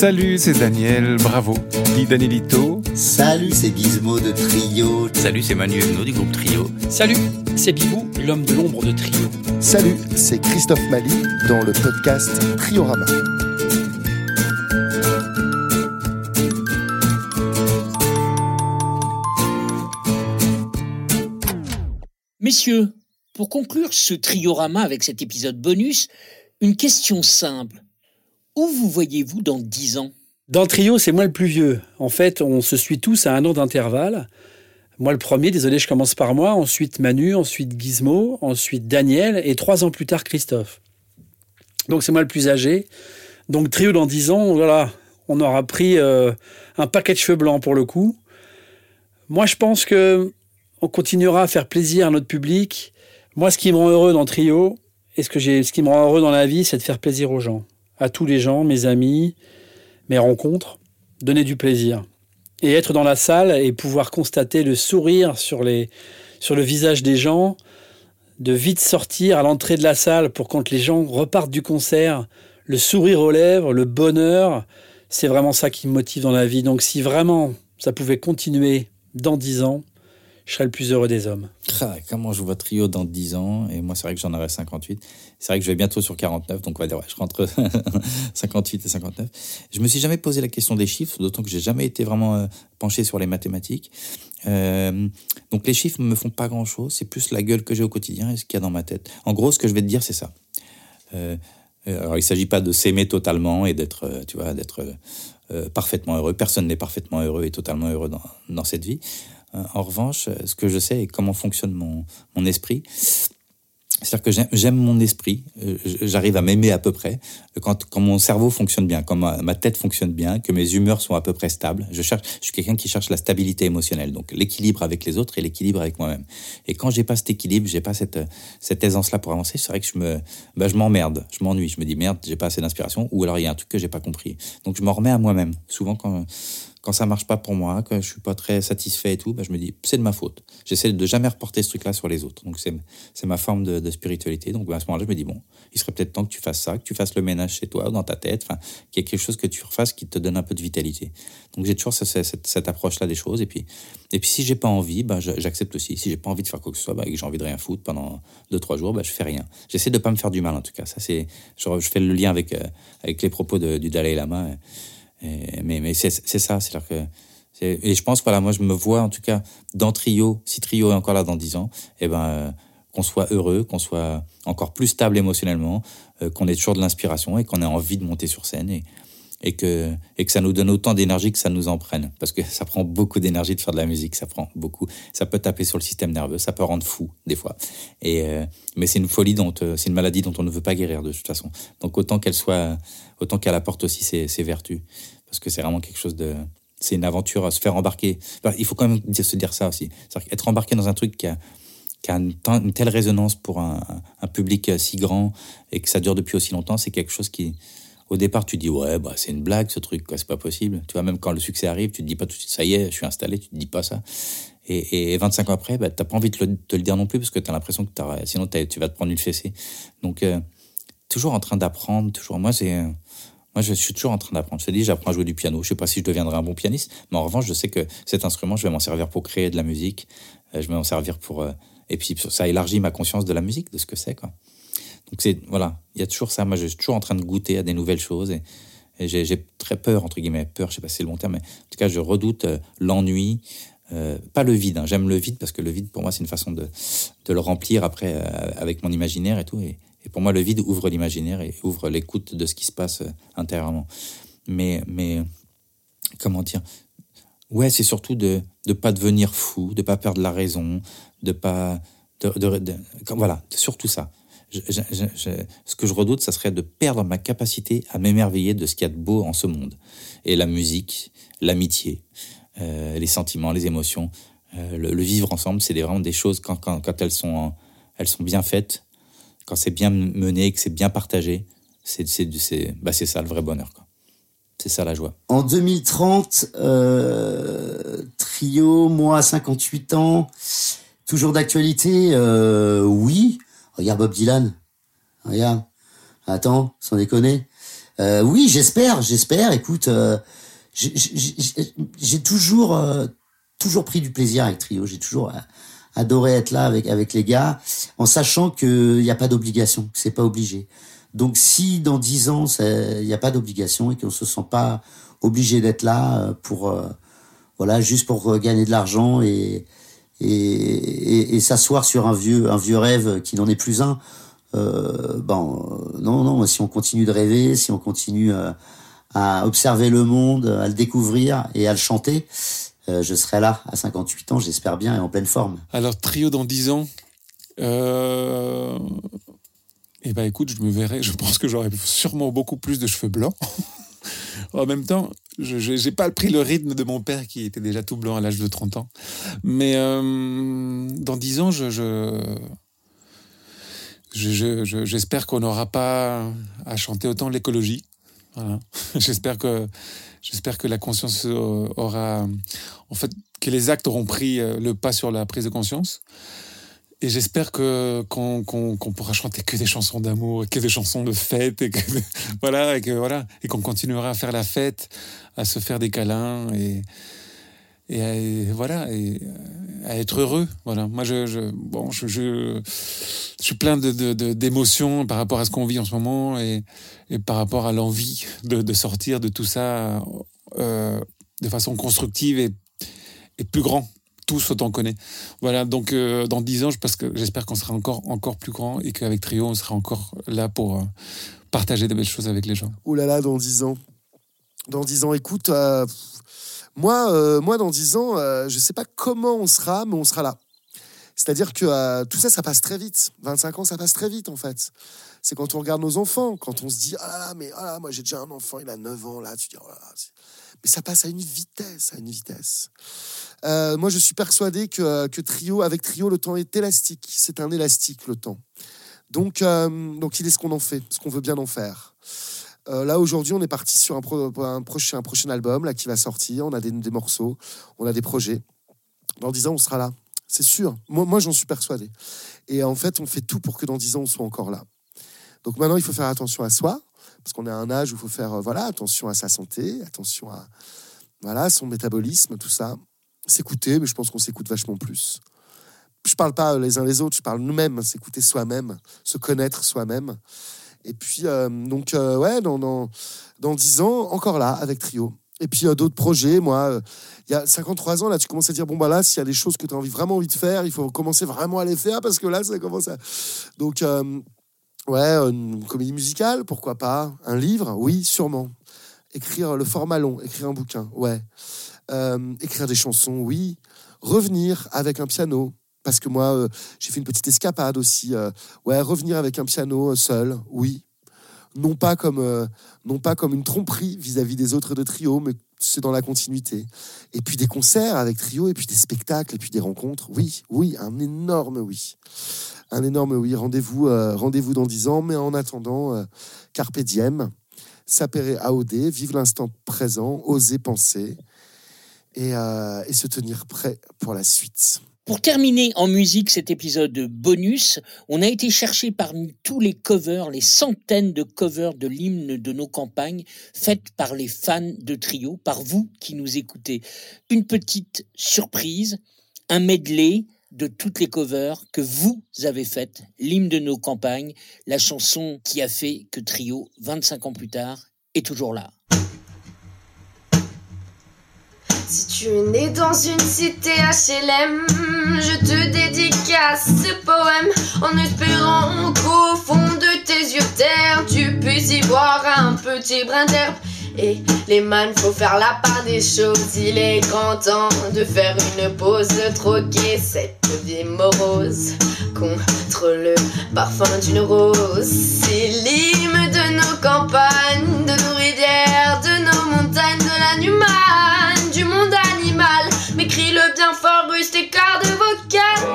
Salut, c'est Daniel, bravo. Dis Danielito. Salut, c'est Gizmo de Trio. Salut, c'est Manu Huguenot du groupe Trio. Salut, c'est Bibou, l'homme de l'ombre de Trio. Salut, c'est Christophe Mali dans le podcast Triorama. Messieurs, pour conclure ce triorama avec cet épisode bonus, une question simple. Où vous voyez-vous dans dix ans? Dans le trio, c'est moi le plus vieux. En fait, on se suit tous à un an d'intervalle. Moi le premier, désolé, je commence par moi, ensuite Manu, ensuite Gizmo, ensuite Daniel, et trois ans plus tard Christophe. Donc c'est moi le plus âgé. Donc trio dans dix ans, voilà, on aura pris euh, un paquet de cheveux blancs pour le coup. Moi je pense que on continuera à faire plaisir à notre public. Moi ce qui me rend heureux dans trio, et ce, que ce qui me rend heureux dans la vie, c'est de faire plaisir aux gens. À tous les gens, mes amis, mes rencontres, donner du plaisir et être dans la salle et pouvoir constater le sourire sur, les, sur le visage des gens, de vite sortir à l'entrée de la salle pour quand les gens repartent du concert, le sourire aux lèvres, le bonheur, c'est vraiment ça qui me motive dans la vie. Donc si vraiment ça pouvait continuer dans dix ans, je serais le plus heureux des hommes. Comment je vois trio dans 10 ans Et moi, c'est vrai que j'en aurai 58. C'est vrai que je vais bientôt sur 49, donc on va dire, ouais, je rentre 58 et 59. Je me suis jamais posé la question des chiffres, d'autant que j'ai jamais été vraiment euh, penché sur les mathématiques. Euh, donc les chiffres ne me font pas grand-chose, c'est plus la gueule que j'ai au quotidien et ce qu'il y a dans ma tête. En gros, ce que je vais te dire, c'est ça. Euh, alors, il s'agit pas de s'aimer totalement et d'être, tu vois, d'être parfaitement heureux. Personne n'est parfaitement heureux et totalement heureux dans cette vie. Euh, en revanche, ce que je sais et comment fonctionne mon, mon esprit, c'est-à-dire que j'aime mon esprit, euh, j'arrive à m'aimer à peu près quand, quand mon cerveau fonctionne bien, quand ma, tête fonctionne bien, que mes humeurs sont à peu près stables. Je cherche, je suis quelqu'un qui cherche la stabilité émotionnelle, donc l'équilibre avec les autres et l'équilibre avec moi-même. Et quand j'ai pas cet équilibre, j'ai pas cette cette aisance-là pour avancer, c'est vrai que je me, bah, je m'emmerde, je m'ennuie, je me dis merde, j'ai pas assez d'inspiration, ou alors il y a un truc que j'ai pas compris. Donc je m'en remets à moi-même. Souvent quand quand ça marche pas pour moi, quand je suis pas très satisfait et tout, bah, je me dis c'est de ma faute. J'essaie de jamais reporter ce truc-là sur les autres. Donc c'est ma forme de, spiritualité. Donc à ce moment-là, je me dis bon, il serait peut-être temps que tu fasses ça, que tu fasses le ménage chez toi, dans ta tête, qu'il y ait quelque chose que tu refasses qui te donne un peu de vitalité. Donc j'ai toujours cette, cette, approche-là des choses. Et puis et puis si j'ai pas envie, bah, j'accepte aussi. Si j'ai pas envie de faire quoi que ce soit, bah, et que j'ai envie de rien foutre pendant deux trois jours, bah, je fais rien. J'essaie de pas me faire du mal en tout cas. Ça c'est je, fais le lien avec euh, avec les propos du Dalai Lama. Et, mais mais c'est ça, c'est-à-dire que et je pense, voilà, moi, je me vois, en tout cas, dans Trio, si Trio est encore là dans 10 ans, eh ben, euh, qu'on soit heureux, qu'on soit encore plus stable émotionnellement, euh, qu'on ait toujours de l'inspiration et qu'on ait envie de monter sur scène et, et, que, et que ça nous donne autant d'énergie que ça nous en prenne. Parce que ça prend beaucoup d'énergie de faire de la musique, ça prend beaucoup. Ça peut taper sur le système nerveux, ça peut rendre fou, des fois. Et, euh, mais c'est une folie dont, c'est une maladie dont on ne veut pas guérir de toute façon. Donc autant qu'elle soit, autant qu'elle apporte aussi ses, vertus. Parce que c'est vraiment quelque chose de, c'est une aventure à se faire embarquer. il faut quand même se dire ça aussi. Être embarqué dans un truc qui a, qui a une, telle résonance pour un, public si grand et que ça dure depuis aussi longtemps, c'est quelque chose qui, au départ, tu dis ouais, bah c'est une blague ce truc, c'est pas possible. Tu vois, même quand le succès arrive, tu te dis pas tout de suite ça y est, je suis installé, tu te dis pas ça. Et, et 25 ans après, bah, t'as pas envie de, le, te le dire non plus parce que tu as l'impression que sinon tu vas te prendre une fessée. Donc euh, toujours en train d'apprendre, toujours. Moi, c'est moi, je suis toujours en train d'apprendre. Je te dis, j'apprends à jouer du piano. Je sais pas si je deviendrai un bon pianiste, mais en revanche, je sais que cet instrument, je vais m'en servir pour créer de la musique. Euh, je vais m'en servir pour. Euh, et puis, ça élargit ma conscience de la musique, de ce que c'est, quoi. Donc, c'est. Voilà. Il y a toujours ça. Moi, je suis toujours en train de goûter à des nouvelles choses et, j'ai très peur, entre guillemets. Peur, je sais pas si c'est le bon terme, mais en tout cas, je redoute euh, l'ennui. pas le vide, hein. j'aime le vide parce que le vide pour moi c'est une façon de, le remplir après avec mon imaginaire et tout. Et, pour moi, le vide ouvre l'imaginaire et ouvre l'écoute de ce qui se passe euh, intérieurement. Mais, mais comment dire? Ouais, c'est surtout de ne pas devenir fou, de pas perdre la raison, de pas. Voilà, surtout ça. Ce que je redoute, ça serait de perdre ma capacité à m'émerveiller de ce qu'il y a de beau en ce monde. Et la musique, l'amitié, euh, les sentiments, les émotions, euh, le, vivre ensemble, c'est vraiment des choses, quand, elles, sont, bien faites, quand c'est bien mené, que c'est bien partagé, c'est bah ça le vrai bonheur. C'est ça la joie. En 2030, euh, trio, moi 58 ans, toujours d'actualité, oui. Regarde Bob Dylan. Regarde. Attends, sans déconner. Euh, oui, j'espère, j'espère. Écoute, euh, j'ai- toujours, euh, toujours pris du plaisir avec Trio. J'ai toujours adoré être là avec avec les gars, en sachant qu'il n'y a pas d'obligation, que c'est pas obligé. Donc, si dans dix ans il n'y a pas d'obligation et qu'on se sent pas obligé d'être là pour, voilà, juste pour gagner de l'argent et et, s'asseoir sur un vieux un vieux rêve qui n'en est plus un. Euh, bon, euh, non, non. Si on continue de rêver, si on continue euh, à observer le monde, à le découvrir et à le chanter, euh, je serai là à 58 ans, j'espère bien, et en pleine forme. Alors, trio dans 10 ans. Eh ben, écoute, je me verrai. Je pense que j'aurai sûrement beaucoup plus de cheveux blancs. en même temps, je n'ai pas pris le rythme de mon père qui était déjà tout blanc à l'âge de 30 ans. Mais euh, dans 10 ans, je. je... je- je- je- J'espère qu'on n'aura pas à chanter autant l'écologie. J'espère que j'espère que la conscience euh, aura, en fait, que les actes auront pris euh, le pas sur la prise de conscience. Et j'espère que qu'on qu'on qu'on pourra chanter que des chansons d'amour, que des chansons de fête, et que voilà, et que voilà, et qu'on continuera à faire la fête, à se faire des câlins et et, à- et voilà, et à être heureux. Voilà. Moi, je, je bon, je, je, je suis plein de- d'émotions par rapport à ce qu'on vit en ce moment et et par rapport à l'envie de, de sortir de tout ça euh, de façon constructive et et plus grand tous autant qu'on est. Voilà, donc euh, dans 10 ans, je pense que j'espère qu'on sera encore, encore plus grand et qu'avec Trio, on sera encore là pour euh, partager de belles choses avec les gens. Oh là là, dans 10 ans. Dans 10 ans, écoute, euh, moi, moi, dans 10 ans, je sais pas comment on sera, mais on sera là. C'est-à-dire que euh, tout ça, ça passe très vite. 25 ans, ça passe très vite, en fait. C'est quand on regarde nos enfants, quand on se dit, ah mais ah là, moi j'ai déjà un enfant, il a 9 ans, là, tu dis, oh mais ça passe à une vitesse, à une vitesse. Euh, moi, je suis persuadé que, que Trio, avec Trio, le temps est élastique. C'est un élastique, le temps. Donc, euh, donc il est ce qu'on en fait, ce qu'on veut bien en faire. Là, aujourd'hui, on est parti sur un, pro- un prochain, prochain album là, qui va sortir. On a des, des morceaux, on a des projets. Dans 10 ans, on sera là. C'est sûr. Moi, j'en suis persuadé. Et en fait, on fait tout pour que dans 10 ans, on soit encore là. Donc maintenant, il faut faire attention à soi, parce qu'on est à un âge où il faut faire euh, voilà, attention à sa santé, attention à voilà, son métabolisme, tout ça. S'écouter, mais je pense qu'on s'écoute vachement plus. Je parle pas les uns les autres, je parle nous-mêmes, s'écouter soi-même, se connaître soi-même. Et puis, euh, donc, euh, ouais, dans, dans, dans 10 ans, encore là, avec Trio. Et puis, euh, d'autres projets, moi, euh, il y a 53 ans, là, tu commences à dire, bon, bah là, s'il y a des choses que tu as envie, vraiment envie de faire, il faut commencer vraiment à les faire, parce que là, ça commence à... Donc, euh, ouais, une comédie musicale, pourquoi pas? Un livre, oui, sûrement. Écrire le format long, écrire un bouquin, ouais. Euh, écrire des chansons, oui. Revenir avec un piano, parce que moi, euh, j'ai fait une petite escapade aussi. euh, ouais, revenir avec un piano euh, seul, oui. Non pas comme, euh, non pas comme une tromperie vis-à-vis des autres de trio, mais c'est dans la continuité. Et puis des concerts avec trio, et puis des spectacles, et puis des rencontres. Oui, oui, un énorme oui. Un énorme oui. Rendez-vous euh, rendez-vous dans 10 ans, mais en attendant, euh, Carpe diem, sapere aude, vivre l'instant présent, oser penser et, et se tenir prêt pour la suite. Pour terminer en musique cet épisode bonus, on a été chercher parmi tous les covers, les centaines de covers de l'hymne de nos campagnes, faites par les fans de Trio, par vous qui nous écoutez. Une petite surprise, un medley de toutes les covers que vous avez faites, l'hymne de nos campagnes, la chanson qui a fait que Trio, 25 ans plus tard, est toujours là. Si tu es né dans une cité HLM, je te dédicace ce poème en espérant qu'au fond de tes yeux terre, tu puisses y voir un petit brin d'herbe. Et les man, faut faire la part des choses. Il est grand temps de faire une pause, de troquer cette vie morose contre le parfum d'une rose. C'est l'hymne de nos campagnes, de nos rivières, de nos montagnes, de la humane, bien fort, bruce tes cordes vocales.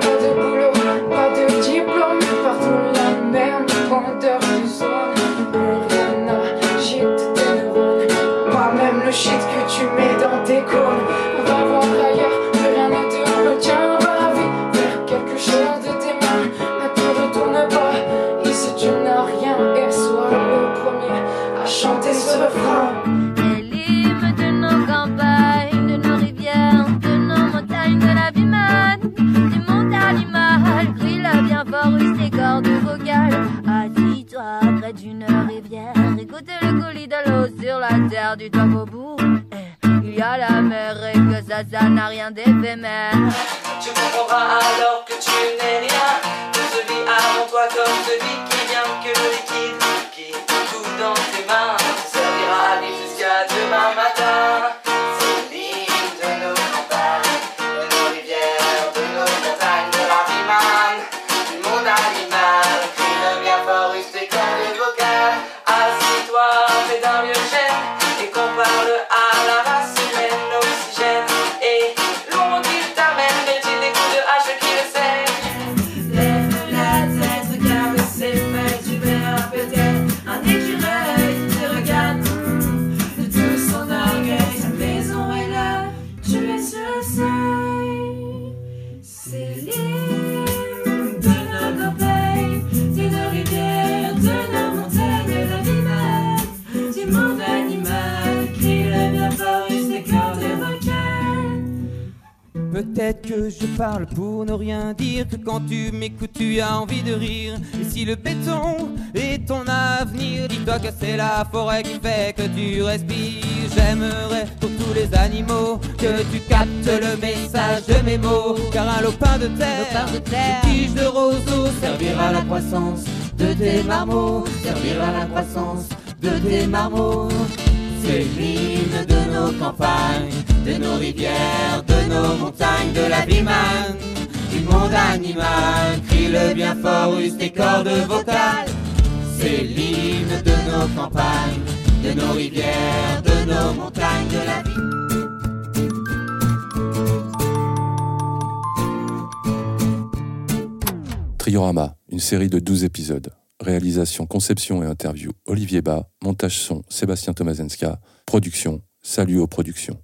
Pas de boulot, pas de diplôme, partout la même grandeur de zone. Plus rien n'agite tes neurones, pas même le shit que tu mets dans tes cônes. Va voir ailleurs, plus rien ne te retient. Va vite vers quelque chose de tes mains, ne te retourne pas. Ici tu n'as rien et sois le premier à refrain. C'est l'hymne cordes vocales. Assis-toi près d'une rivière, écoute le coulis de l'eau sur la terre du top au bout. Eh, Il y a la mer et que ça, ça n'a rien d'éphémère. Tu comprendras alors que tu que je parle pour ne rien dire, que quand tu m'écoutes tu as envie de rire. Et si le béton est ton avenir, dis-toi que c'est la forêt qui fait que tu respires. J'aimerais pour tous les animaux que tu captes le message de mes mots. Car un lopin de terre, une tige de roseau servira à la croissance de tes marmots, servira à la croissance de tes marmots. C'est l'hymne de nos campagnes, de nos rivières, de nos montagnes, de la vie manne, du monde animal. Crie le bien fort, use tes cordes vocales. C'est l'hymne de nos campagnes, de nos rivières, de nos montagnes, de la vie. Triorama, une série de 12 épisodes. Réalisation, conception et interview Olivier Bas, montage son Sébastien Tomazenska, production Salut aux productions.